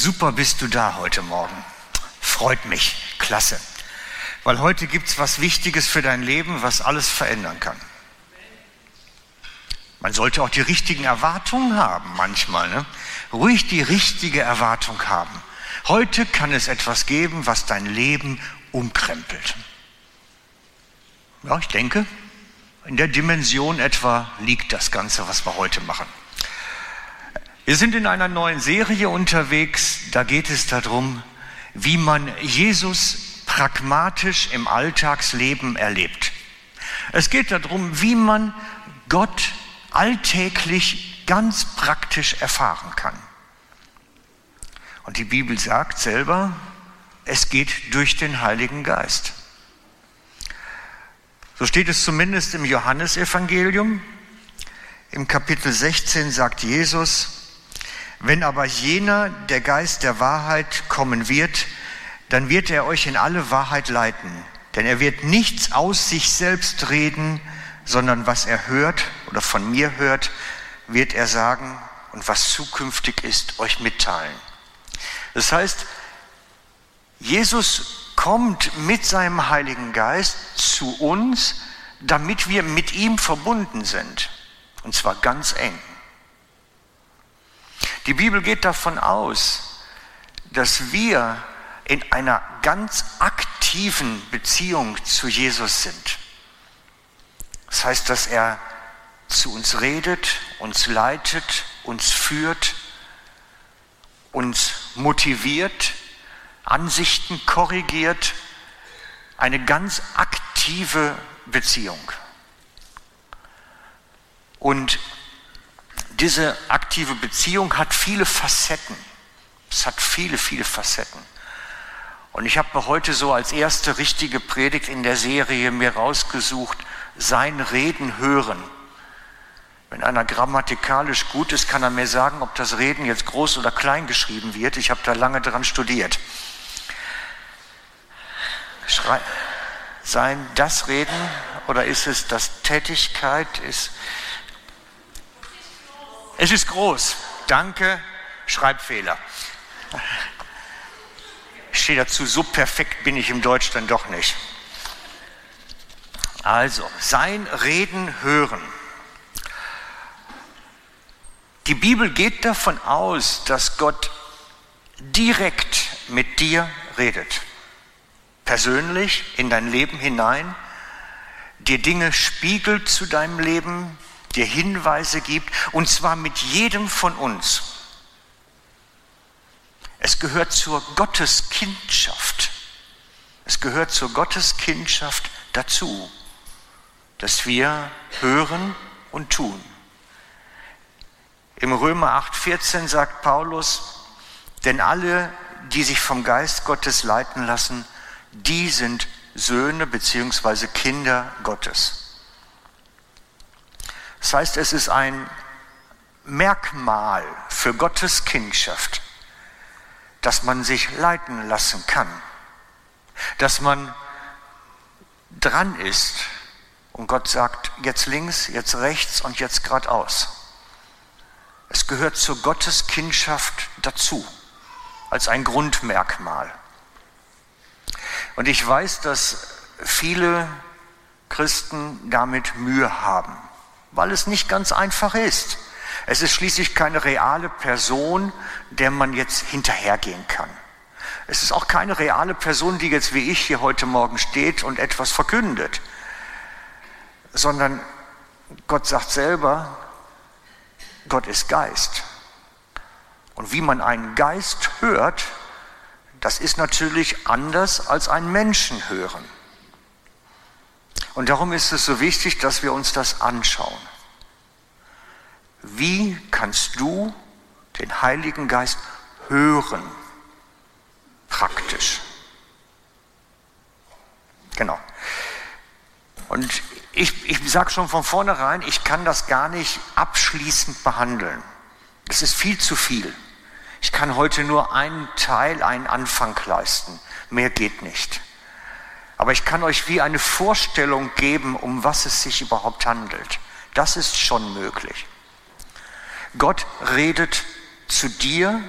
Super bist du da heute Morgen. Freut mich. Klasse. Weil heute gibt es was Wichtiges für dein Leben, was alles verändern kann. Man sollte auch die richtigen Erwartungen haben manchmal. Ne? Ruhig die richtige Erwartung haben. Heute kann es etwas geben, was dein Leben umkrempelt. Ja, ich denke, in der Dimension etwa liegt das Ganze, was wir heute machen. Wir sind in einer neuen Serie unterwegs, da geht es darum, wie man Jesus pragmatisch im Alltagsleben erlebt. Es geht darum, wie man Gott alltäglich ganz praktisch erfahren kann. Und die Bibel sagt selber, es geht durch den Heiligen Geist. So steht es zumindest im Johannesevangelium. Im Kapitel 16 sagt Jesus, wenn aber jener, der Geist der Wahrheit, kommen wird, dann wird er euch in alle Wahrheit leiten. Denn er wird nichts aus sich selbst reden, sondern was er hört oder von mir hört, wird er sagen und was zukünftig ist, euch mitteilen. Das heißt, Jesus kommt mit seinem Heiligen Geist zu uns, damit wir mit ihm verbunden sind. Und zwar ganz eng. Die Bibel geht davon aus, dass wir in einer ganz aktiven Beziehung zu Jesus sind. Das heißt, dass er zu uns redet, uns leitet, uns führt, uns motiviert, Ansichten korrigiert, eine ganz aktive Beziehung. Und diese aktive Beziehung hat viele Facetten. Es hat viele, viele Facetten. Und ich habe mir heute so als erste richtige Predigt in der Serie mir rausgesucht, sein Reden hören. Wenn einer grammatikalisch gut ist, kann er mir sagen, ob das Reden jetzt groß oder klein geschrieben wird. Ich habe da lange dran studiert. Schrei sein das Reden oder ist es das Tätigkeit? Ist es ist groß. Danke, Schreibfehler. Ich stehe dazu, so perfekt bin ich im Deutsch dann doch nicht. Also, sein Reden hören. Die Bibel geht davon aus, dass Gott direkt mit dir redet. Persönlich in dein Leben hinein, dir Dinge spiegelt zu deinem Leben, dir Hinweise gibt, und zwar mit jedem von uns. Es gehört zur Gotteskindschaft. Es gehört zur Gotteskindschaft dazu, dass wir hören und tun. Im Römer 8:14 sagt Paulus, denn alle, die sich vom Geist Gottes leiten lassen, die sind Söhne bzw. Kinder Gottes. Das heißt, es ist ein Merkmal für Gottes Kindschaft, dass man sich leiten lassen kann, dass man dran ist und Gott sagt, jetzt links, jetzt rechts und jetzt geradeaus. Es gehört zur Gottes Kindschaft dazu, als ein Grundmerkmal. Und ich weiß, dass viele Christen damit Mühe haben weil es nicht ganz einfach ist. Es ist schließlich keine reale Person, der man jetzt hinterhergehen kann. Es ist auch keine reale Person, die jetzt wie ich hier heute Morgen steht und etwas verkündet, sondern Gott sagt selber, Gott ist Geist. Und wie man einen Geist hört, das ist natürlich anders als einen Menschen hören. Und darum ist es so wichtig, dass wir uns das anschauen. Wie kannst du den Heiligen Geist hören? Praktisch. Genau. Und ich, ich sage schon von vornherein, ich kann das gar nicht abschließend behandeln. Das ist viel zu viel. Ich kann heute nur einen Teil, einen Anfang leisten. Mehr geht nicht. Aber ich kann euch wie eine Vorstellung geben, um was es sich überhaupt handelt. Das ist schon möglich. Gott redet zu dir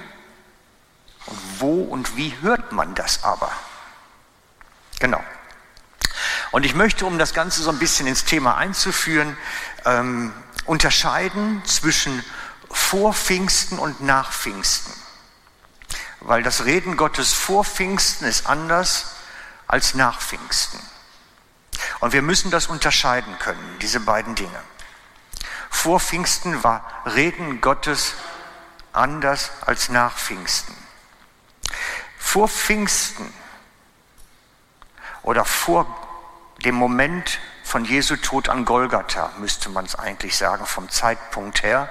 wo und wie hört man das aber? Genau. Und ich möchte, um das Ganze so ein bisschen ins Thema einzuführen, ähm, unterscheiden zwischen vor Pfingsten und nach Pfingsten. Weil das Reden Gottes vor Pfingsten ist anders als nach Pfingsten. Und wir müssen das unterscheiden können, diese beiden Dinge. Vor Pfingsten war Reden Gottes anders als nach Pfingsten. Vor Pfingsten oder vor dem Moment von Jesu Tod an Golgatha, müsste man es eigentlich sagen, vom Zeitpunkt her,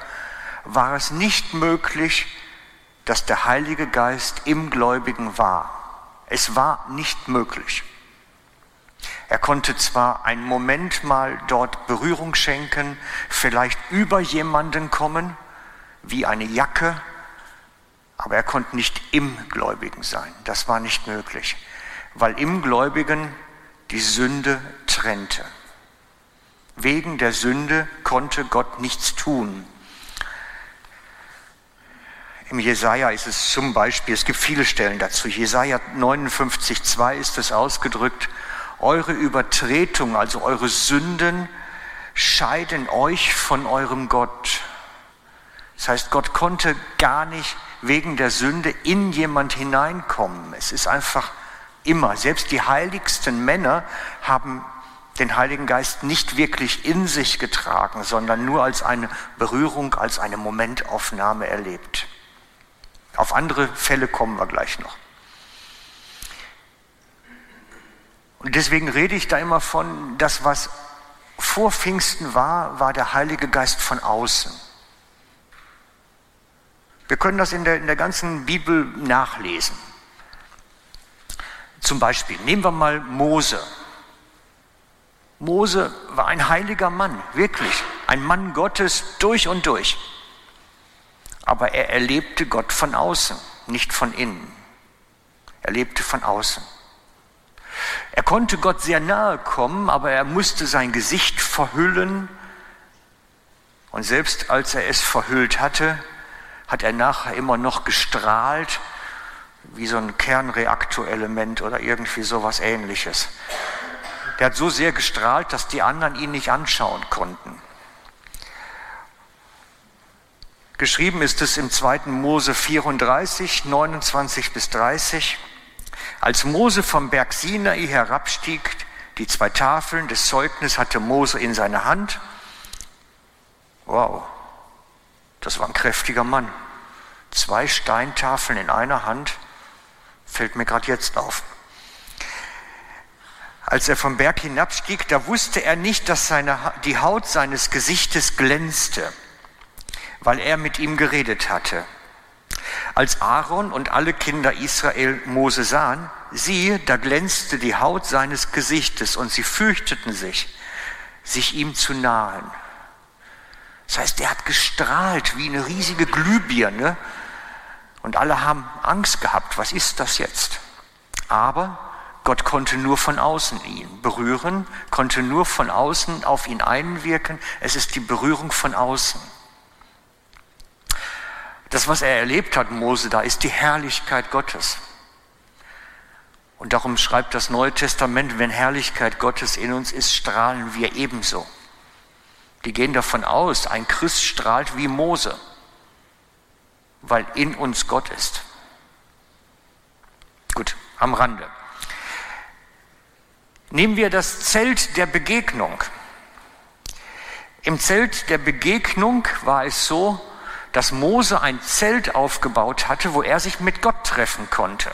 war es nicht möglich, dass der Heilige Geist im Gläubigen war. Es war nicht möglich. Er konnte zwar einen Moment mal dort Berührung schenken, vielleicht über jemanden kommen, wie eine Jacke, aber er konnte nicht im Gläubigen sein. Das war nicht möglich, weil im Gläubigen die Sünde trennte. Wegen der Sünde konnte Gott nichts tun. Im Jesaja ist es zum Beispiel, es gibt viele Stellen dazu. Jesaja 59,2 ist es ausgedrückt. Eure Übertretung, also eure Sünden, scheiden euch von eurem Gott. Das heißt, Gott konnte gar nicht wegen der Sünde in jemand hineinkommen. Es ist einfach immer, selbst die heiligsten Männer haben den Heiligen Geist nicht wirklich in sich getragen, sondern nur als eine Berührung, als eine Momentaufnahme erlebt. Auf andere Fälle kommen wir gleich noch. Und deswegen rede ich da immer von, das, was vor Pfingsten war, war der Heilige Geist von außen. Wir können das in der, in der ganzen Bibel nachlesen. Zum Beispiel, nehmen wir mal Mose. Mose war ein heiliger Mann, wirklich, ein Mann Gottes durch und durch aber er erlebte Gott von außen, nicht von innen. Er lebte von außen. Er konnte Gott sehr nahe kommen, aber er musste sein Gesicht verhüllen. Und selbst als er es verhüllt hatte, hat er nachher immer noch gestrahlt, wie so ein Kernreaktorelement oder irgendwie sowas ähnliches. Der hat so sehr gestrahlt, dass die anderen ihn nicht anschauen konnten. Geschrieben ist es im 2. Mose 34, 29 bis 30. Als Mose vom Berg Sinai herabstieg, die zwei Tafeln des Zeugnisses hatte Mose in seiner Hand. Wow, das war ein kräftiger Mann. Zwei Steintafeln in einer Hand, fällt mir gerade jetzt auf. Als er vom Berg hinabstieg, da wusste er nicht, dass seine, die Haut seines Gesichtes glänzte weil er mit ihm geredet hatte. Als Aaron und alle Kinder Israel Mose sahen, siehe, da glänzte die Haut seines Gesichtes und sie fürchteten sich, sich ihm zu nahen. Das heißt, er hat gestrahlt wie eine riesige Glühbirne und alle haben Angst gehabt, was ist das jetzt? Aber Gott konnte nur von außen ihn berühren, konnte nur von außen auf ihn einwirken. Es ist die Berührung von außen. Das, was er erlebt hat, Mose, da ist die Herrlichkeit Gottes. Und darum schreibt das Neue Testament, wenn Herrlichkeit Gottes in uns ist, strahlen wir ebenso. Die gehen davon aus, ein Christ strahlt wie Mose, weil in uns Gott ist. Gut, am Rande. Nehmen wir das Zelt der Begegnung. Im Zelt der Begegnung war es so, dass Mose ein Zelt aufgebaut hatte, wo er sich mit Gott treffen konnte.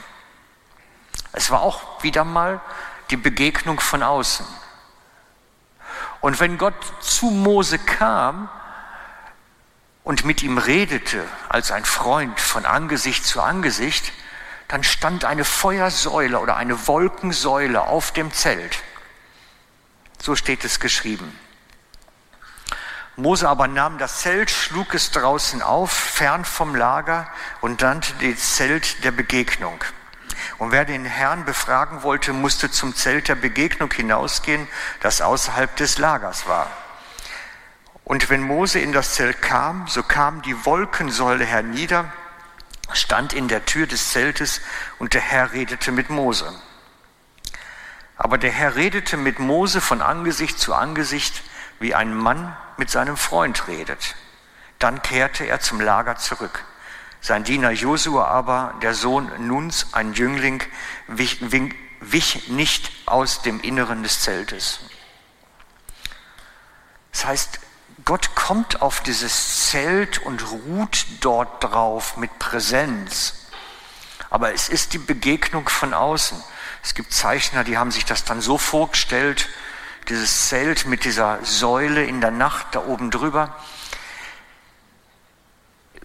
Es war auch wieder mal die Begegnung von außen. Und wenn Gott zu Mose kam und mit ihm redete als ein Freund von Angesicht zu Angesicht, dann stand eine Feuersäule oder eine Wolkensäule auf dem Zelt. So steht es geschrieben. Mose aber nahm das Zelt, schlug es draußen auf, fern vom Lager und nannte das Zelt der Begegnung. Und wer den Herrn befragen wollte, musste zum Zelt der Begegnung hinausgehen, das außerhalb des Lagers war. Und wenn Mose in das Zelt kam, so kam die Wolkensäule hernieder stand in der Tür des Zeltes und der Herr redete mit Mose. Aber der Herr redete mit Mose von Angesicht zu Angesicht, wie ein Mann mit seinem Freund redet. Dann kehrte er zum Lager zurück. Sein Diener Josua aber, der Sohn Nuns, ein Jüngling, wich, wich nicht aus dem Inneren des Zeltes. Das heißt, Gott kommt auf dieses Zelt und ruht dort drauf mit Präsenz. Aber es ist die Begegnung von außen. Es gibt Zeichner, die haben sich das dann so vorgestellt, dieses Zelt mit dieser Säule in der Nacht da oben drüber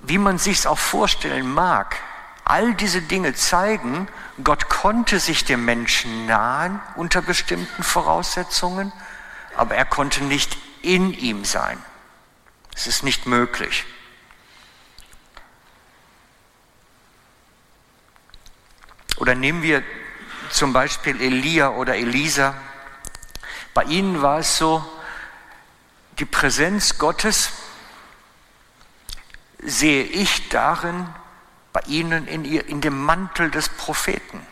wie man sich es auch vorstellen mag, all diese Dinge zeigen, Gott konnte sich dem Menschen nahen unter bestimmten Voraussetzungen, aber er konnte nicht in ihm sein. Es ist nicht möglich. Oder nehmen wir zum Beispiel Elia oder Elisa. Bei ihnen war es so, die Präsenz Gottes sehe ich darin bei ihnen in, ihr, in dem Mantel des Propheten.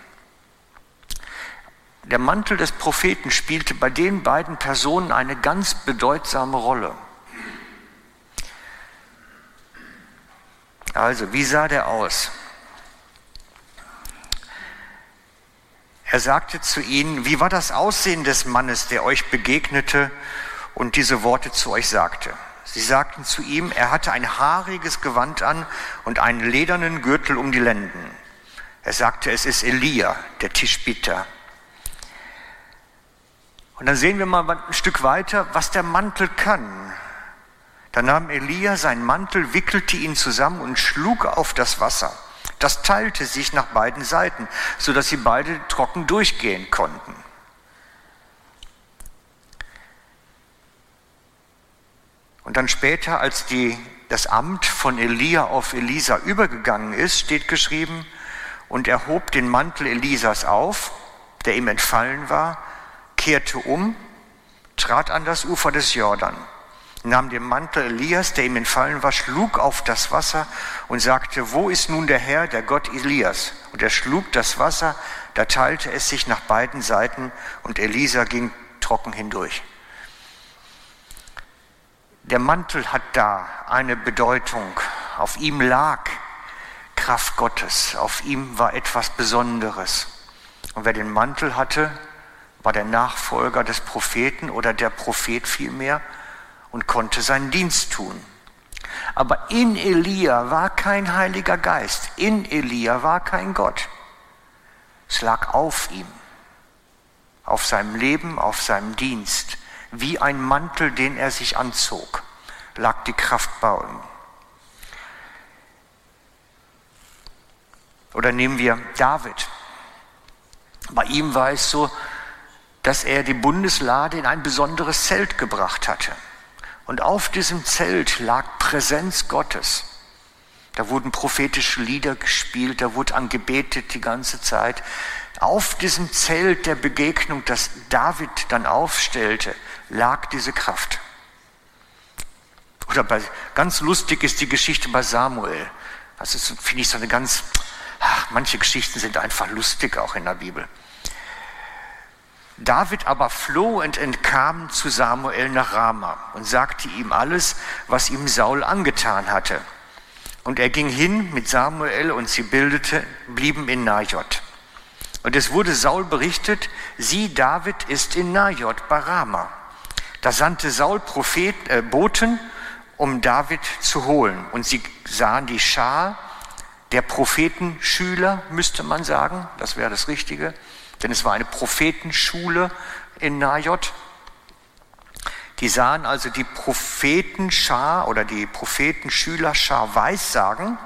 Der Mantel des Propheten spielte bei den beiden Personen eine ganz bedeutsame Rolle. Also, wie sah der aus? Er sagte zu ihnen, wie war das Aussehen des Mannes, der euch begegnete und diese Worte zu euch sagte? Sie sagten zu ihm, er hatte ein haariges Gewand an und einen ledernen Gürtel um die Lenden. Er sagte, es ist Elia, der Tischbieter. Und dann sehen wir mal ein Stück weiter, was der Mantel kann. Da nahm Elia seinen Mantel, wickelte ihn zusammen und schlug auf das Wasser. Das teilte sich nach beiden Seiten, sodass sie beide trocken durchgehen konnten. Und dann später, als die, das Amt von Elia auf Elisa übergegangen ist, steht geschrieben, und er hob den Mantel Elisas auf, der ihm entfallen war, kehrte um, trat an das Ufer des Jordan, nahm den Mantel Elias, der ihm entfallen war, schlug auf das Wasser und sagte, wo ist nun der Herr, der Gott Elias? Und er schlug das Wasser, da teilte es sich nach beiden Seiten und Elisa ging trocken hindurch. Der Mantel hat da eine Bedeutung. Auf ihm lag Kraft Gottes. Auf ihm war etwas Besonderes. Und wer den Mantel hatte, war der Nachfolger des Propheten oder der Prophet vielmehr und konnte seinen Dienst tun. Aber in Elia war kein Heiliger Geist. In Elia war kein Gott. Es lag auf ihm, auf seinem Leben, auf seinem Dienst wie ein Mantel, den er sich anzog, lag die Kraft bei ihm. Oder nehmen wir David. Bei ihm war es so, dass er die Bundeslade in ein besonderes Zelt gebracht hatte. Und auf diesem Zelt lag Präsenz Gottes. Da wurden prophetische Lieder gespielt, da wurde angebetet die ganze Zeit. Auf diesem Zelt der Begegnung, das David dann aufstellte, lag diese Kraft. Oder bei, ganz lustig ist die Geschichte bei Samuel. Das ist, finde ich, so eine ganz, ach, manche Geschichten sind einfach lustig auch in der Bibel. David aber floh und entkam zu Samuel nach Rama und sagte ihm alles, was ihm Saul angetan hatte. Und er ging hin mit Samuel und sie bildete, blieben in Najot. Und es wurde Saul berichtet, sieh, David ist in Najot bei Rama. Da sandte Saul Prophet, äh, Boten, um David zu holen. Und sie sahen die Schar der Prophetenschüler, müsste man sagen, das wäre das Richtige, denn es war eine Prophetenschule in Najot. Die sahen also die Prophetenschar oder die Prophetenschülerschar Weissagen.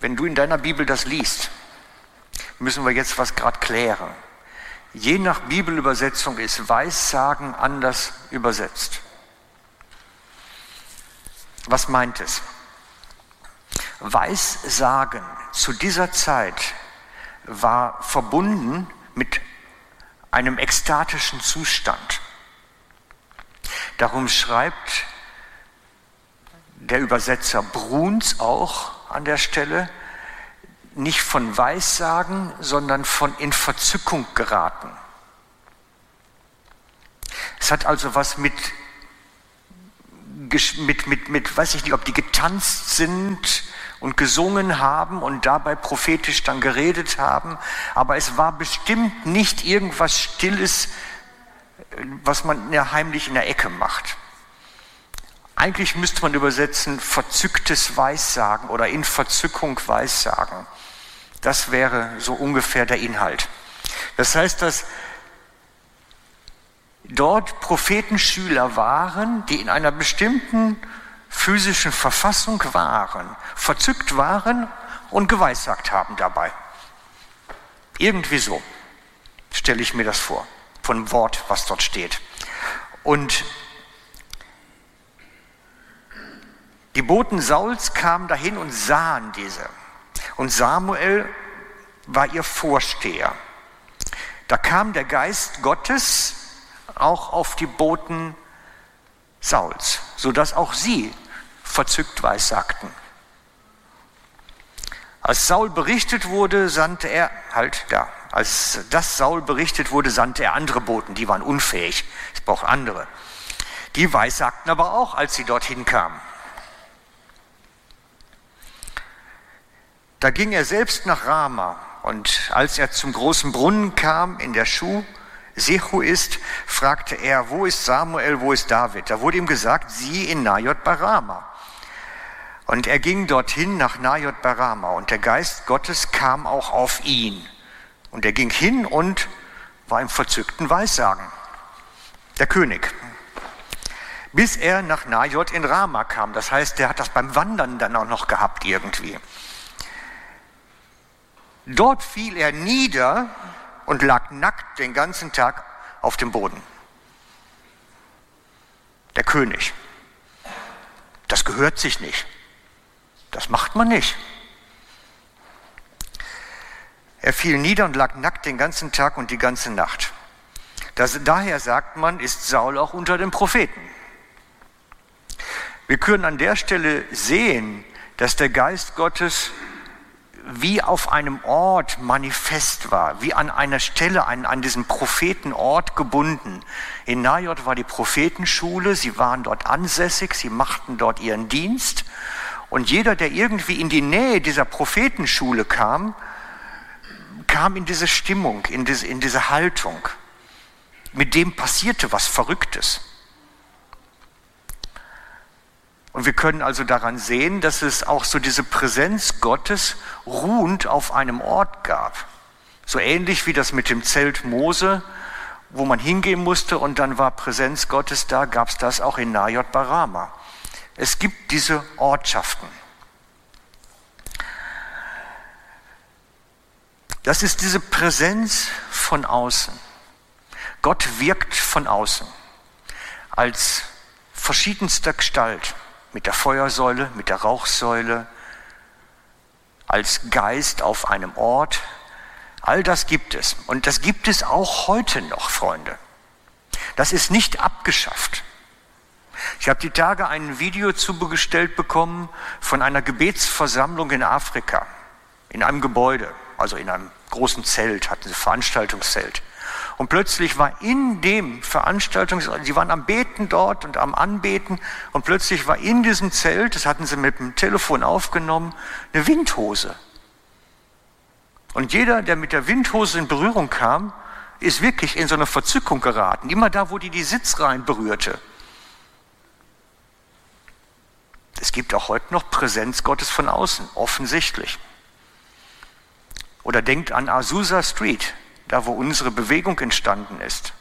Wenn du in deiner Bibel das liest, müssen wir jetzt was gerade klären. Je nach Bibelübersetzung ist Weissagen anders übersetzt. Was meint es? Weissagen zu dieser Zeit war verbunden mit einem ekstatischen Zustand. Darum schreibt der Übersetzer Bruns auch an der Stelle, nicht von Weissagen, sondern von in Verzückung geraten. Es hat also was mit, mit, mit, mit, weiß ich nicht, ob die getanzt sind und gesungen haben und dabei prophetisch dann geredet haben, aber es war bestimmt nicht irgendwas Stilles, was man ja heimlich in der Ecke macht. Eigentlich müsste man übersetzen verzücktes Weissagen oder in Verzückung Weissagen. Das wäre so ungefähr der Inhalt. Das heißt, dass dort Prophetenschüler waren, die in einer bestimmten physischen Verfassung waren, verzückt waren und geweissagt haben dabei. Irgendwie so stelle ich mir das vor, von Wort, was dort steht. Und die Boten Sauls kamen dahin und sahen diese. Und Samuel war ihr Vorsteher. Da kam der Geist Gottes auch auf die Boten Sauls, sodass auch sie verzückt weissagten. Als Saul berichtet wurde, sandte er, halt da, als das Saul berichtet wurde, sandte er andere Boten, die waren unfähig, es braucht andere. Die weissagten aber auch, als sie dorthin kamen. Da ging er selbst nach Rama und als er zum großen Brunnen kam, in der Schuh Sechu ist, fragte er, wo ist Samuel, wo ist David? Da wurde ihm gesagt, sie in Najot Barama. Und er ging dorthin nach Najot Barama und der Geist Gottes kam auch auf ihn. Und er ging hin und war im verzückten Weissagen. Der König. Bis er nach Najot in Rama kam. Das heißt, der hat das beim Wandern dann auch noch gehabt irgendwie. Dort fiel er nieder und lag nackt den ganzen Tag auf dem Boden. Der König. Das gehört sich nicht. Das macht man nicht. Er fiel nieder und lag nackt den ganzen Tag und die ganze Nacht. Das, daher sagt man, ist Saul auch unter den Propheten. Wir können an der Stelle sehen, dass der Geist Gottes wie auf einem Ort manifest war, wie an einer Stelle, an, an diesem Prophetenort gebunden. In Najot war die Prophetenschule, sie waren dort ansässig, sie machten dort ihren Dienst. Und jeder, der irgendwie in die Nähe dieser Prophetenschule kam, kam in diese Stimmung, in diese, in diese Haltung. Mit dem passierte was Verrücktes. Und wir können also daran sehen, dass es auch so diese Präsenz Gottes ruhend auf einem Ort gab. So ähnlich wie das mit dem Zelt Mose, wo man hingehen musste und dann war Präsenz Gottes da, gab es das auch in Najot Barama. Es gibt diese Ortschaften. Das ist diese Präsenz von außen. Gott wirkt von außen als verschiedenster Gestalt mit der Feuersäule, mit der Rauchsäule, als Geist auf einem Ort. All das gibt es. Und das gibt es auch heute noch, Freunde. Das ist nicht abgeschafft. Ich habe die Tage ein Video zugestellt bekommen von einer Gebetsversammlung in Afrika, in einem Gebäude, also in einem großen Zelt, hatten sie Veranstaltungszelt. Und plötzlich war in dem Veranstaltungs, sie waren am Beten dort und am Anbeten und plötzlich war in diesem Zelt, das hatten sie mit dem Telefon aufgenommen, eine Windhose. Und jeder, der mit der Windhose in Berührung kam, ist wirklich in so eine Verzückung geraten. Immer da, wo die die Sitzreihen berührte. Es gibt auch heute noch Präsenz Gottes von außen, offensichtlich. Oder denkt an Azusa Street da wo unsere Bewegung entstanden ist.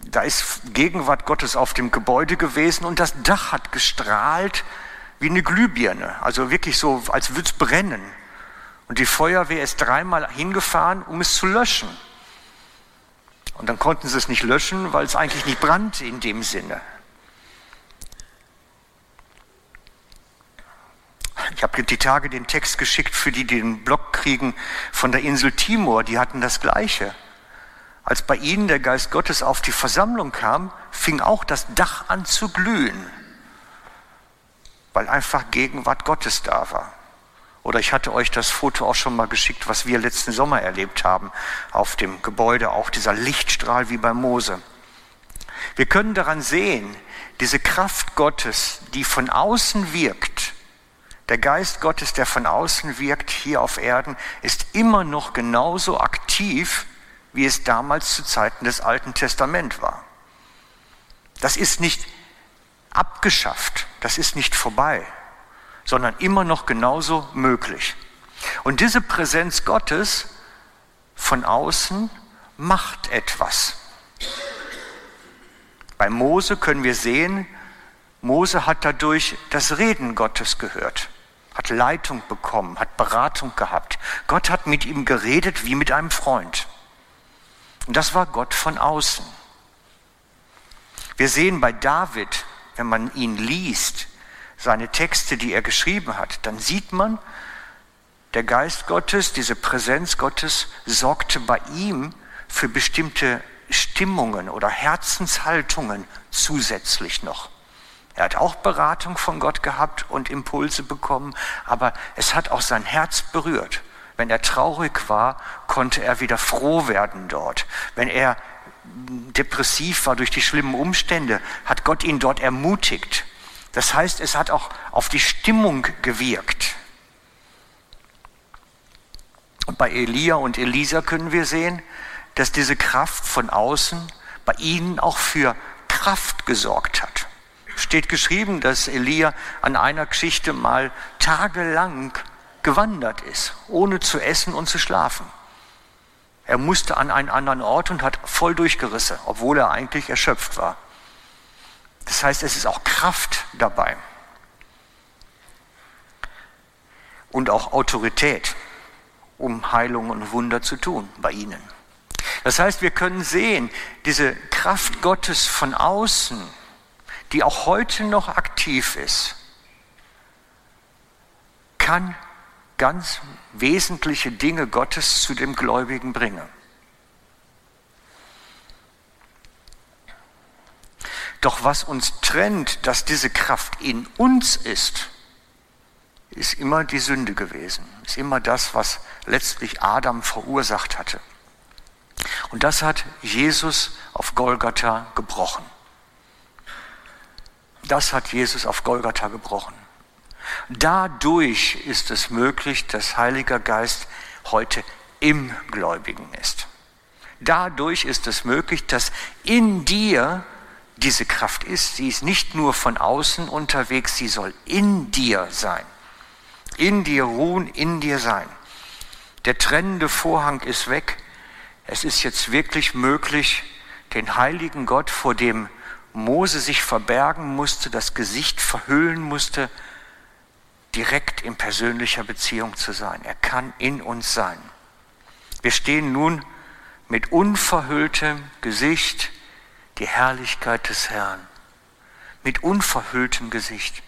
Da ist Gegenwart Gottes auf dem Gebäude gewesen und das Dach hat gestrahlt wie eine Glühbirne, also wirklich so, als würde es brennen. Und die Feuerwehr ist dreimal hingefahren, um es zu löschen. Und dann konnten sie es nicht löschen, weil es eigentlich nicht brannte in dem Sinne. Ich habe die Tage den Text geschickt für die, die den Blog kriegen von der Insel Timor. Die hatten das Gleiche. Als bei ihnen der Geist Gottes auf die Versammlung kam, fing auch das Dach an zu glühen. weil einfach Gegenwart Gottes da war. Oder ich hatte euch das Foto auch schon mal geschickt, was wir letzten Sommer erlebt haben auf dem Gebäude, auch dieser Lichtstrahl wie bei Mose. Wir können daran sehen, diese Kraft Gottes, die von außen wirkt, der Geist Gottes, der von außen wirkt hier auf Erden, ist immer noch genauso aktiv, wie es damals zu Zeiten des Alten Testament war. Das ist nicht abgeschafft, das ist nicht vorbei, sondern immer noch genauso möglich. Und diese Präsenz Gottes von außen macht etwas. Bei Mose können wir sehen, Mose hat dadurch das Reden Gottes gehört, hat Leitung bekommen, hat Beratung gehabt. Gott hat mit ihm geredet wie mit einem Freund. Und das war Gott von außen. Wir sehen bei David, wenn man ihn liest, seine Texte, die er geschrieben hat, dann sieht man, der Geist Gottes, diese Präsenz Gottes sorgte bei ihm für bestimmte Stimmungen oder Herzenshaltungen zusätzlich noch. Er hat auch Beratung von Gott gehabt und Impulse bekommen, aber es hat auch sein Herz berührt. Wenn er traurig war, konnte er wieder froh werden dort. Wenn er depressiv war durch die schlimmen Umstände, hat Gott ihn dort ermutigt. Das heißt, es hat auch auf die Stimmung gewirkt. Und bei Elia und Elisa können wir sehen, dass diese Kraft von außen bei ihnen auch für Kraft gesorgt hat. Steht geschrieben, dass Elia an einer Geschichte mal tagelang gewandert ist, ohne zu essen und zu schlafen. Er musste an einen anderen Ort und hat voll durchgerissen, obwohl er eigentlich erschöpft war. Das heißt, es ist auch Kraft dabei. Und auch Autorität, um Heilung und Wunder zu tun bei ihnen. Das heißt, wir können sehen, diese Kraft Gottes von außen, die auch heute noch aktiv ist, kann ganz wesentliche Dinge Gottes zu dem Gläubigen bringen. Doch was uns trennt, dass diese Kraft in uns ist, ist immer die Sünde gewesen, ist immer das, was letztlich Adam verursacht hatte. Und das hat Jesus auf Golgatha gebrochen. Das hat Jesus auf Golgatha gebrochen. Dadurch ist es möglich, dass Heiliger Geist heute im Gläubigen ist. Dadurch ist es möglich, dass in dir diese Kraft ist. Sie ist nicht nur von außen unterwegs, sie soll in dir sein. In dir ruhen, in dir sein. Der trennende Vorhang ist weg. Es ist jetzt wirklich möglich, den heiligen Gott, vor dem Mose sich verbergen musste, das Gesicht verhüllen musste, direkt in persönlicher Beziehung zu sein. Er kann in uns sein. Wir stehen nun mit unverhülltem Gesicht die Herrlichkeit des Herrn. Mit unverhülltem Gesicht.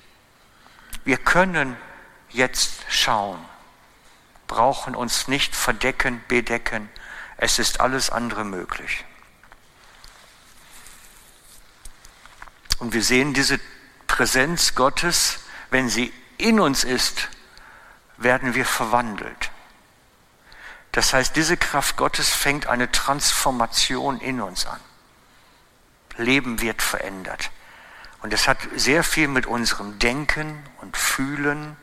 Wir können jetzt schauen, brauchen uns nicht verdecken, bedecken. Es ist alles andere möglich. Und wir sehen diese Präsenz Gottes, wenn sie in uns ist, werden wir verwandelt. Das heißt, diese Kraft Gottes fängt eine Transformation in uns an. Leben wird verändert. Und es hat sehr viel mit unserem Denken und Fühlen,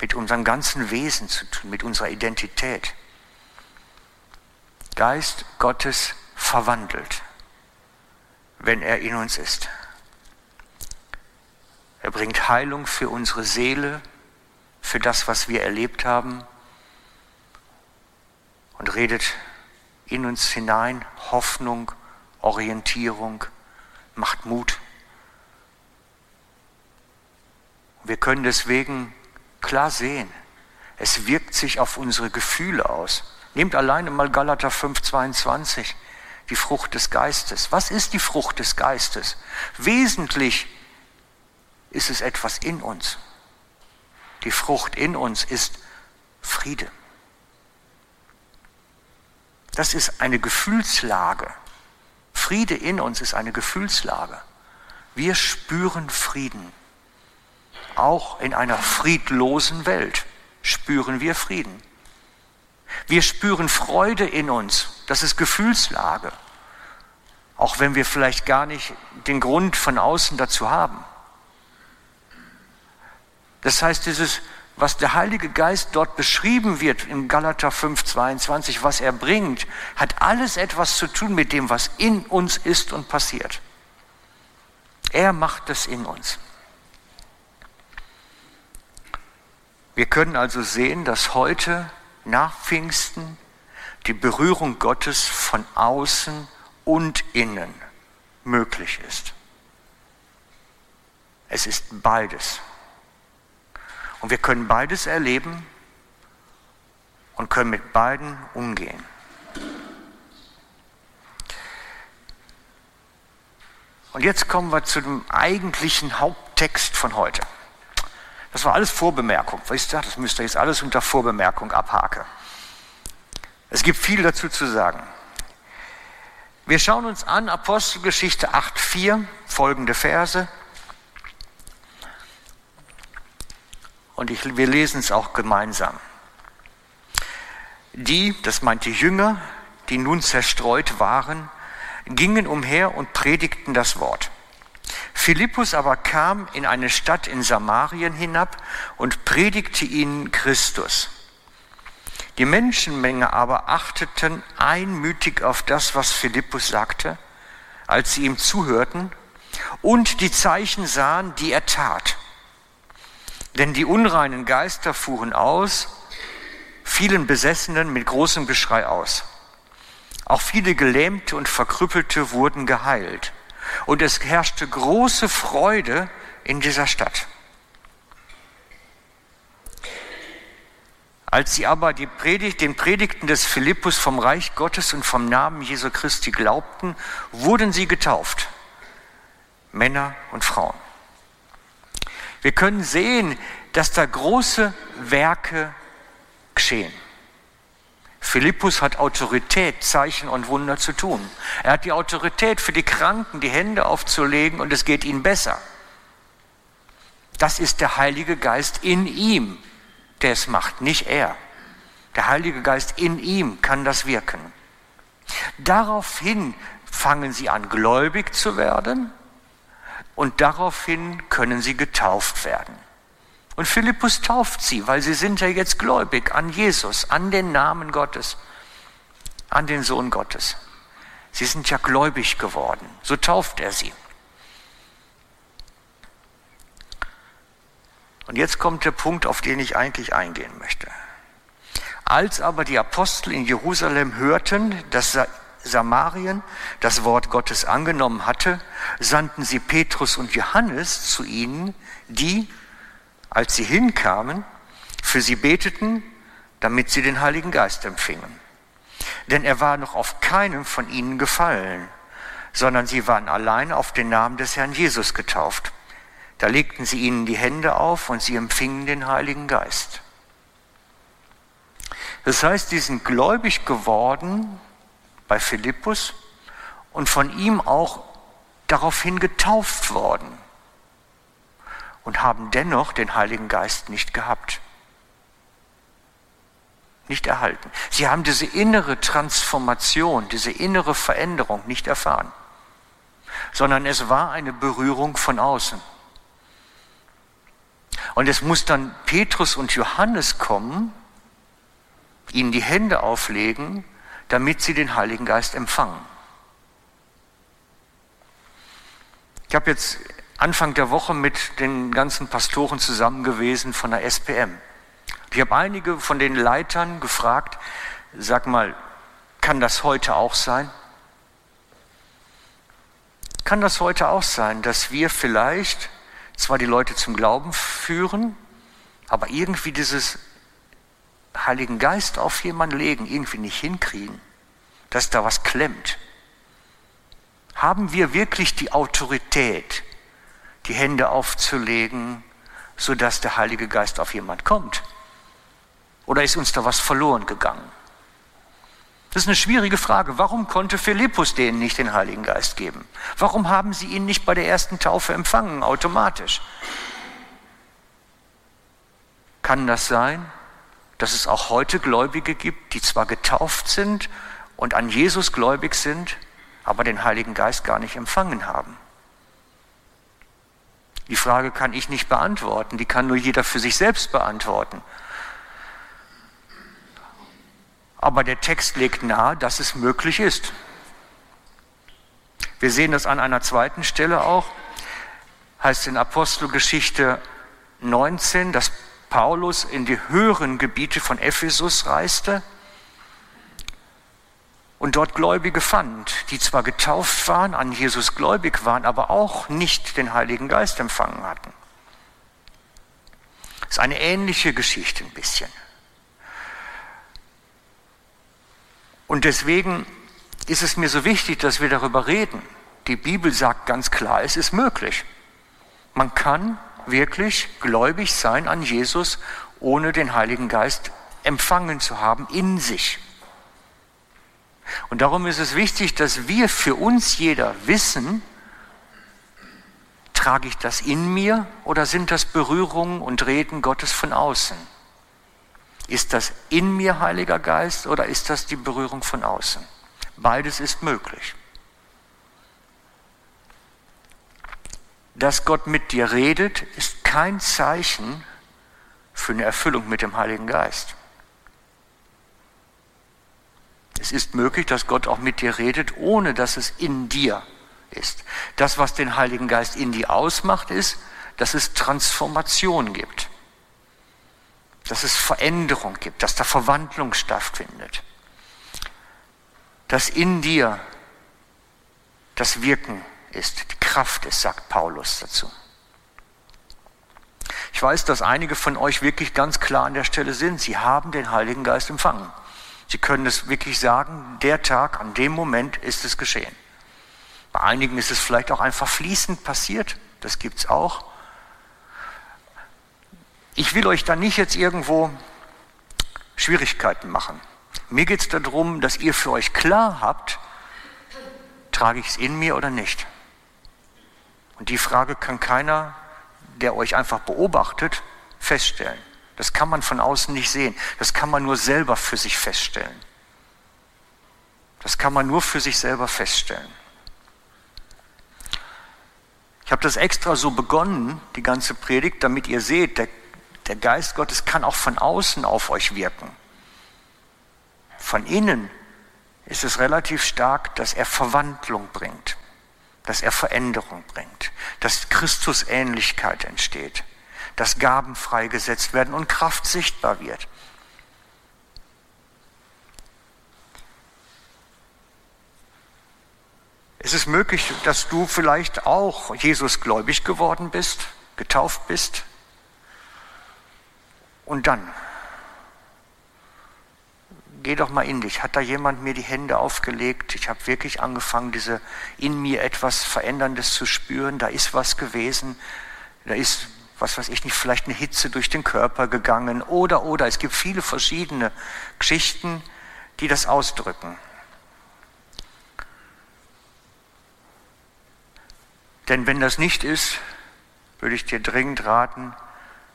mit unserem ganzen Wesen zu tun, mit unserer Identität. Geist Gottes verwandelt, wenn er in uns ist. Er bringt Heilung für unsere Seele, für das, was wir erlebt haben und redet in uns hinein Hoffnung, Orientierung, macht Mut. Wir können deswegen klar sehen, es wirkt sich auf unsere Gefühle aus. Nehmt alleine mal Galater 5,22, die Frucht des Geistes. Was ist die Frucht des Geistes? Wesentlich ist es etwas in uns. Die Frucht in uns ist Friede. Das ist eine Gefühlslage. Friede in uns ist eine Gefühlslage. Wir spüren Frieden. auch in einer friedlosen Welt spüren wir Frieden. Wir spüren Freude in uns. Das ist Gefühlslage. Auch wenn wir vielleicht gar nicht den Grund von außen dazu haben. Das heißt, dieses, was der Heilige Geist dort beschrieben wird in Galater 5, 22, was er bringt, hat alles etwas zu tun mit dem, was in uns ist und passiert. Er macht es in uns. Wir können also sehen, dass heute nach Pfingsten die Berührung Gottes von außen und innen möglich ist. Es ist beides. Und wir können beides erleben und können mit beiden umgehen. Und jetzt kommen wir zu dem eigentlichen Haupttext von heute. Das war alles Vorbemerkung. Weißt du, das müsst ihr jetzt alles unter Vorbemerkung abhaken. Es gibt viel dazu zu sagen. Wir schauen uns an Apostelgeschichte 8.4, folgende Verse. Und ich, wir lesen es auch gemeinsam. Die, das meint die Jünger, die nun zerstreut waren, gingen umher und predigten das Wort. Philippus aber kam in eine Stadt in Samarien hinab und predigte ihnen Christus. Die Menschenmenge aber achteten einmütig auf das, was Philippus sagte, als sie ihm zuhörten und die Zeichen sahen, die er tat. Denn die unreinen Geister fuhren aus, vielen Besessenen mit großem Geschrei aus. Auch viele Gelähmte und Verkrüppelte wurden geheilt. Und es herrschte große Freude in dieser Stadt. Als sie aber Predigt, den Predigten des Philippus vom Reich Gottes und vom Namen Jesu Christi glaubten, wurden sie getauft. Männer und Frauen. Wir können sehen, dass da große Werke geschehen. Philippus hat Autorität, Zeichen und Wunder zu tun. Er hat die Autorität, für die Kranken die Hände aufzulegen und es geht ihnen besser. Das ist der Heilige Geist in ihm, der es macht, nicht er. Der Heilige Geist in ihm kann das wirken. Daraufhin fangen sie an, gläubig zu werden und daraufhin können sie getauft werden. Und Philippus tauft sie, weil sie sind ja jetzt gläubig an Jesus, an den Namen Gottes, an den Sohn Gottes. Sie sind ja gläubig geworden. So tauft er sie. Und jetzt kommt der Punkt, auf den ich eigentlich eingehen möchte. Als aber die Apostel in Jerusalem hörten, dass Samarien das Wort Gottes angenommen hatte, sandten sie Petrus und Johannes zu ihnen, die als sie hinkamen, für sie beteten, damit sie den Heiligen Geist empfingen. Denn er war noch auf keinem von ihnen gefallen, sondern sie waren allein auf den Namen des Herrn Jesus getauft. Da legten sie ihnen die Hände auf und sie empfingen den Heiligen Geist. Das heißt, die sind gläubig geworden bei Philippus und von ihm auch daraufhin getauft worden und haben dennoch den Heiligen Geist nicht gehabt. Nicht erhalten. Sie haben diese innere Transformation, diese innere Veränderung nicht erfahren, sondern es war eine Berührung von außen. Und es muss dann Petrus und Johannes kommen, ihnen die Hände auflegen, damit sie den Heiligen Geist empfangen. Ich habe jetzt Anfang der Woche mit den ganzen Pastoren zusammen gewesen von der SPM. Ich habe einige von den Leitern gefragt, sag mal, kann das heute auch sein? Kann das heute auch sein, dass wir vielleicht zwar die Leute zum Glauben führen, aber irgendwie dieses Heiligen Geist auf jemanden legen, irgendwie nicht hinkriegen, dass da was klemmt? Haben wir wirklich die Autorität, die Hände aufzulegen, sodass der Heilige Geist auf jemand kommt? Oder ist uns da was verloren gegangen? Das ist eine schwierige Frage. Warum konnte Philippus denen nicht den Heiligen Geist geben? Warum haben sie ihn nicht bei der ersten Taufe empfangen, automatisch? Kann das sein, dass es auch heute Gläubige gibt, die zwar getauft sind und an Jesus gläubig sind, aber den Heiligen Geist gar nicht empfangen haben? Die Frage kann ich nicht beantworten, die kann nur jeder für sich selbst beantworten. Aber der Text legt nahe, dass es möglich ist. Wir sehen das an einer zweiten Stelle auch, heißt in Apostelgeschichte 19, dass Paulus in die höheren Gebiete von Ephesus reiste und dort Gläubige fand, die zwar getauft waren, an Jesus gläubig waren, aber auch nicht den Heiligen Geist empfangen hatten. Das ist eine ähnliche Geschichte ein bisschen. Und deswegen ist es mir so wichtig, dass wir darüber reden. Die Bibel sagt ganz klar, es ist möglich. Man kann wirklich gläubig sein an Jesus, ohne den Heiligen Geist empfangen zu haben in sich. Und darum ist es wichtig, dass wir für uns jeder wissen, trage ich das in mir oder sind das Berührungen und Reden Gottes von außen? Ist das in mir Heiliger Geist oder ist das die Berührung von außen? Beides ist möglich. Dass Gott mit dir redet, ist kein Zeichen für eine Erfüllung mit dem Heiligen Geist. Es ist möglich, dass Gott auch mit dir redet, ohne dass es in dir ist. Das, was den Heiligen Geist in dir ausmacht, ist, dass es Transformation gibt, dass es Veränderung gibt, dass da Verwandlung stattfindet, dass in dir das Wirken ist, die Kraft ist, sagt Paulus dazu. Ich weiß, dass einige von euch wirklich ganz klar an der Stelle sind. Sie haben den Heiligen Geist empfangen. Sie können es wirklich sagen, der Tag, an dem Moment ist es geschehen. Bei einigen ist es vielleicht auch einfach fließend passiert, das gibt es auch. Ich will euch da nicht jetzt irgendwo Schwierigkeiten machen. Mir geht es darum, dass ihr für euch klar habt, trage ich es in mir oder nicht. Und die Frage kann keiner, der euch einfach beobachtet, feststellen. Das kann man von außen nicht sehen. Das kann man nur selber für sich feststellen. Das kann man nur für sich selber feststellen. Ich habe das extra so begonnen, die ganze Predigt, damit ihr seht, der, der Geist Gottes kann auch von außen auf euch wirken. Von innen ist es relativ stark, dass er Verwandlung bringt, dass er Veränderung bringt, dass Christusähnlichkeit entsteht dass Gaben freigesetzt werden und Kraft sichtbar wird. Es ist möglich, dass du vielleicht auch Jesus gläubig geworden bist, getauft bist. Und dann, geh doch mal in dich. Hat da jemand mir die Hände aufgelegt? Ich habe wirklich angefangen, diese in mir etwas Veränderndes zu spüren. Da ist was gewesen. Da ist was weiß ich nicht, vielleicht eine Hitze durch den Körper gegangen oder, oder. Es gibt viele verschiedene Geschichten, die das ausdrücken. Denn wenn das nicht ist, würde ich dir dringend raten,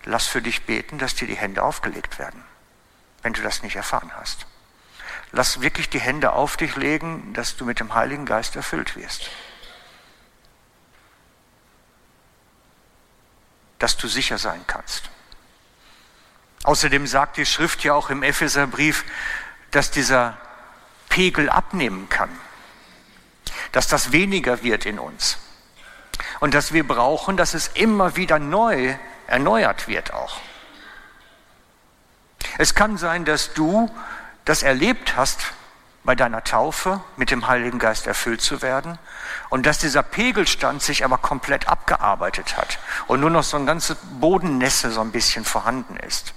lass für dich beten, dass dir die Hände aufgelegt werden, wenn du das nicht erfahren hast. Lass wirklich die Hände auf dich legen, dass du mit dem Heiligen Geist erfüllt wirst. dass du sicher sein kannst. Außerdem sagt die Schrift ja auch im Epheserbrief, dass dieser Pegel abnehmen kann, dass das weniger wird in uns und dass wir brauchen, dass es immer wieder neu erneuert wird auch. Es kann sein, dass du das erlebt hast, bei deiner Taufe mit dem Heiligen Geist erfüllt zu werden und dass dieser Pegelstand sich aber komplett abgearbeitet hat und nur noch so ein ganze Bodennässe so ein bisschen vorhanden ist.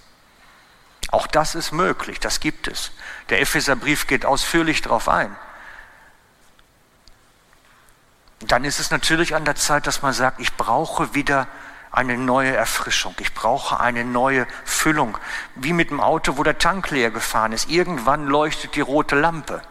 Auch das ist möglich, das gibt es. Der Epheserbrief geht ausführlich darauf ein. Dann ist es natürlich an der Zeit, dass man sagt, ich brauche wieder eine neue Erfrischung. Ich brauche eine neue Füllung. Wie mit dem Auto, wo der Tank leer gefahren ist. Irgendwann leuchtet die rote Lampe.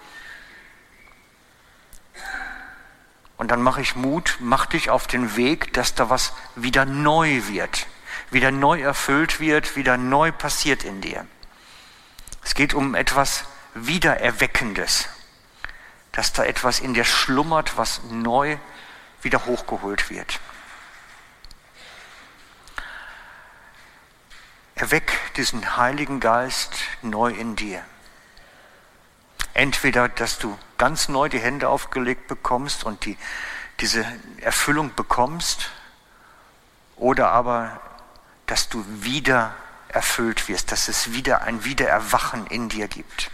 Und dann mache ich Mut, mach dich auf den Weg, dass da was wieder neu wird. wieder neu erfüllt wird, wieder neu passiert in dir. Es geht um etwas Wiedererweckendes, dass da etwas in dir schlummert, was neu wieder hochgeholt wird. Erweck diesen Heiligen Geist neu in dir. Entweder, dass du ganz neu die Hände aufgelegt bekommst und die, diese Erfüllung bekommst, oder aber, dass du wieder erfüllt wirst, dass es wieder ein Wiedererwachen in dir gibt.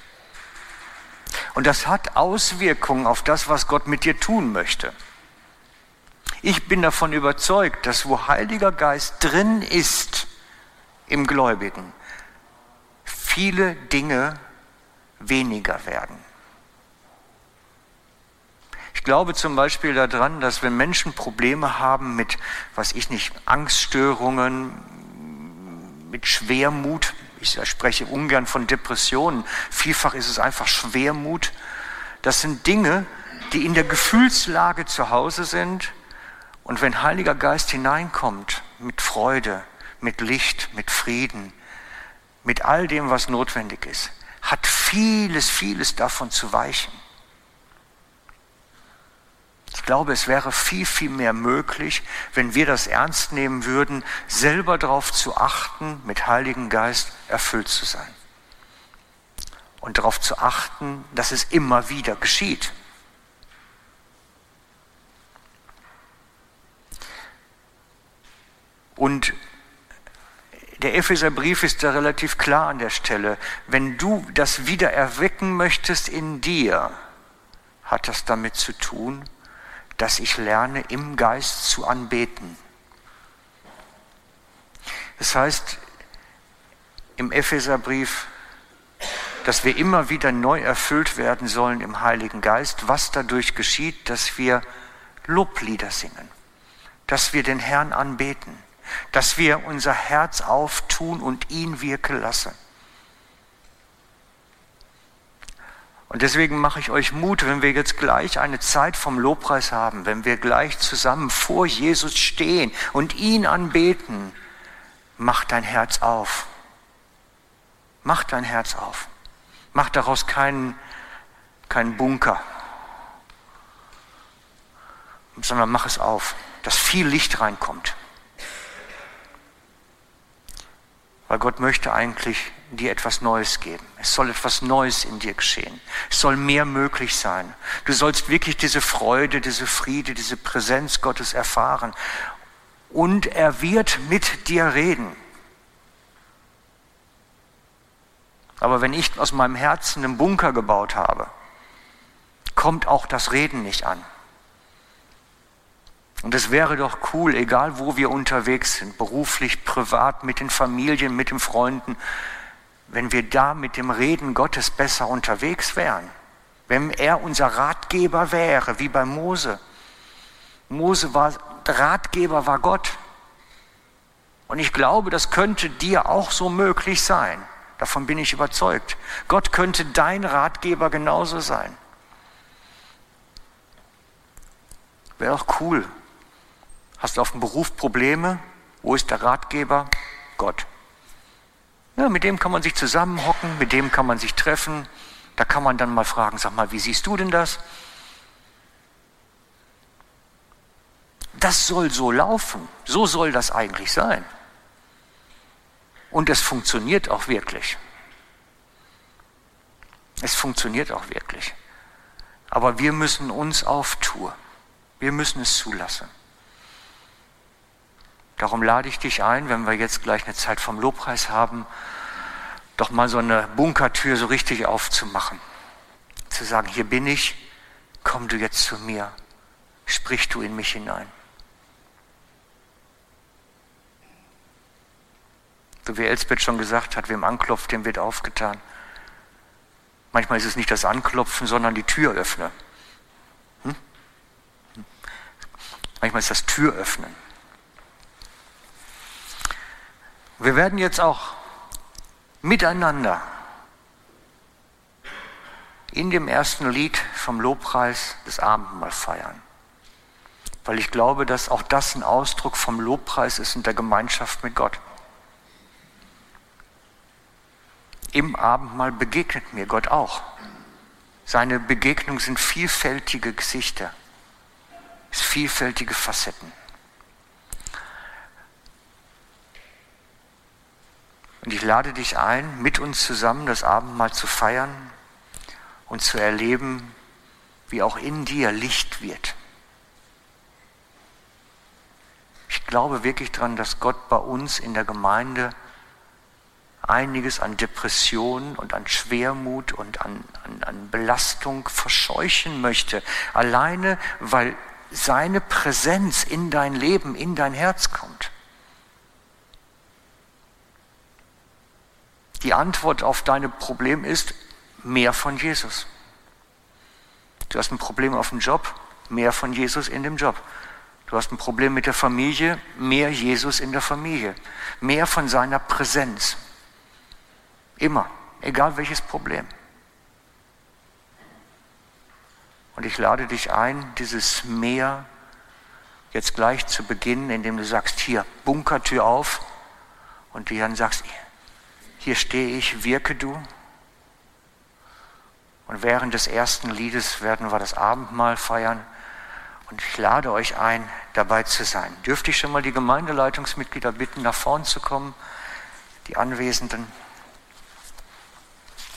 Und das hat Auswirkungen auf das, was Gott mit dir tun möchte. Ich bin davon überzeugt, dass wo Heiliger Geist drin ist im Gläubigen, viele Dinge weniger werden. Ich glaube zum Beispiel daran, dass wenn Menschen Probleme haben mit, was ich nicht, Angststörungen, mit Schwermut, ich spreche ungern von Depressionen, vielfach ist es einfach Schwermut, das sind Dinge, die in der Gefühlslage zu Hause sind. Und wenn Heiliger Geist hineinkommt mit Freude, mit Licht, mit Frieden, mit all dem, was notwendig ist, hat vieles, vieles davon zu weichen. Ich glaube, es wäre viel, viel mehr möglich, wenn wir das ernst nehmen würden, selber darauf zu achten, mit Heiligen Geist erfüllt zu sein. Und darauf zu achten, dass es immer wieder geschieht. Und der Epheserbrief ist da relativ klar an der Stelle. Wenn du das wieder erwecken möchtest in dir, hat das damit zu tun, dass ich lerne, im Geist zu anbeten. Das heißt, im Epheserbrief, dass wir immer wieder neu erfüllt werden sollen im Heiligen Geist, was dadurch geschieht, dass wir Loblieder singen, dass wir den Herrn anbeten dass wir unser Herz auftun und ihn wirken lassen. Und deswegen mache ich euch Mut, wenn wir jetzt gleich eine Zeit vom Lobpreis haben, wenn wir gleich zusammen vor Jesus stehen und ihn anbeten, mach dein Herz auf. Mach dein Herz auf. Mach daraus keinen, keinen Bunker, sondern mach es auf, dass viel Licht reinkommt. Weil Gott möchte eigentlich dir etwas Neues geben. Es soll etwas Neues in dir geschehen. Es soll mehr möglich sein. Du sollst wirklich diese Freude, diese Friede, diese Präsenz Gottes erfahren. Und er wird mit dir reden. Aber wenn ich aus meinem Herzen einen Bunker gebaut habe, kommt auch das Reden nicht an. Und es wäre doch cool, egal wo wir unterwegs sind, beruflich, privat, mit den Familien, mit den Freunden, wenn wir da mit dem Reden Gottes besser unterwegs wären. Wenn er unser Ratgeber wäre, wie bei Mose. Mose war, Ratgeber war Gott. Und ich glaube, das könnte dir auch so möglich sein. Davon bin ich überzeugt. Gott könnte dein Ratgeber genauso sein. Wäre auch cool, Hast du auf dem Beruf Probleme? Wo ist der Ratgeber? Gott. Ja, mit dem kann man sich zusammenhocken, mit dem kann man sich treffen. Da kann man dann mal fragen, sag mal, wie siehst du denn das? Das soll so laufen. So soll das eigentlich sein. Und es funktioniert auch wirklich. Es funktioniert auch wirklich. Aber wir müssen uns auftun. Wir müssen es zulassen. Darum lade ich dich ein, wenn wir jetzt gleich eine Zeit vom Lobpreis haben, doch mal so eine Bunkertür so richtig aufzumachen. Zu sagen, hier bin ich, komm du jetzt zu mir, sprich du in mich hinein. So wie Elsbeth schon gesagt hat, wem anklopft, dem wird aufgetan. Manchmal ist es nicht das Anklopfen, sondern die Tür öffnen. Hm? Manchmal ist das Tür öffnen. Wir werden jetzt auch miteinander in dem ersten Lied vom Lobpreis des Abendmahl feiern. weil ich glaube, dass auch das ein Ausdruck vom Lobpreis ist und der Gemeinschaft mit Gott. Im Abendmahl begegnet mir Gott auch. Seine Begegnungen sind vielfältige Gesichter, vielfältige Facetten. Und ich lade dich ein, mit uns zusammen das Abendmahl zu feiern und zu erleben, wie auch in dir Licht wird. Ich glaube wirklich daran, dass Gott bei uns in der Gemeinde einiges an Depression und an Schwermut und an, an, an Belastung verscheuchen möchte. Alleine, weil seine Präsenz in dein Leben, in dein Herz kommt. Die Antwort auf deine Problem ist mehr von Jesus. Du hast ein Problem auf dem Job, mehr von Jesus in dem Job. Du hast ein Problem mit der Familie, mehr Jesus in der Familie. Mehr von seiner Präsenz. Immer, egal welches Problem. Und ich lade dich ein, dieses Mehr jetzt gleich zu beginnen, indem du sagst, hier, Bunkertür auf und du dann sagst, hier stehe ich, wirke du. Und während des ersten Liedes werden wir das Abendmahl feiern. Und ich lade euch ein, dabei zu sein. Dürfte ich schon mal die Gemeindeleitungsmitglieder bitten, nach vorn zu kommen, die Anwesenden?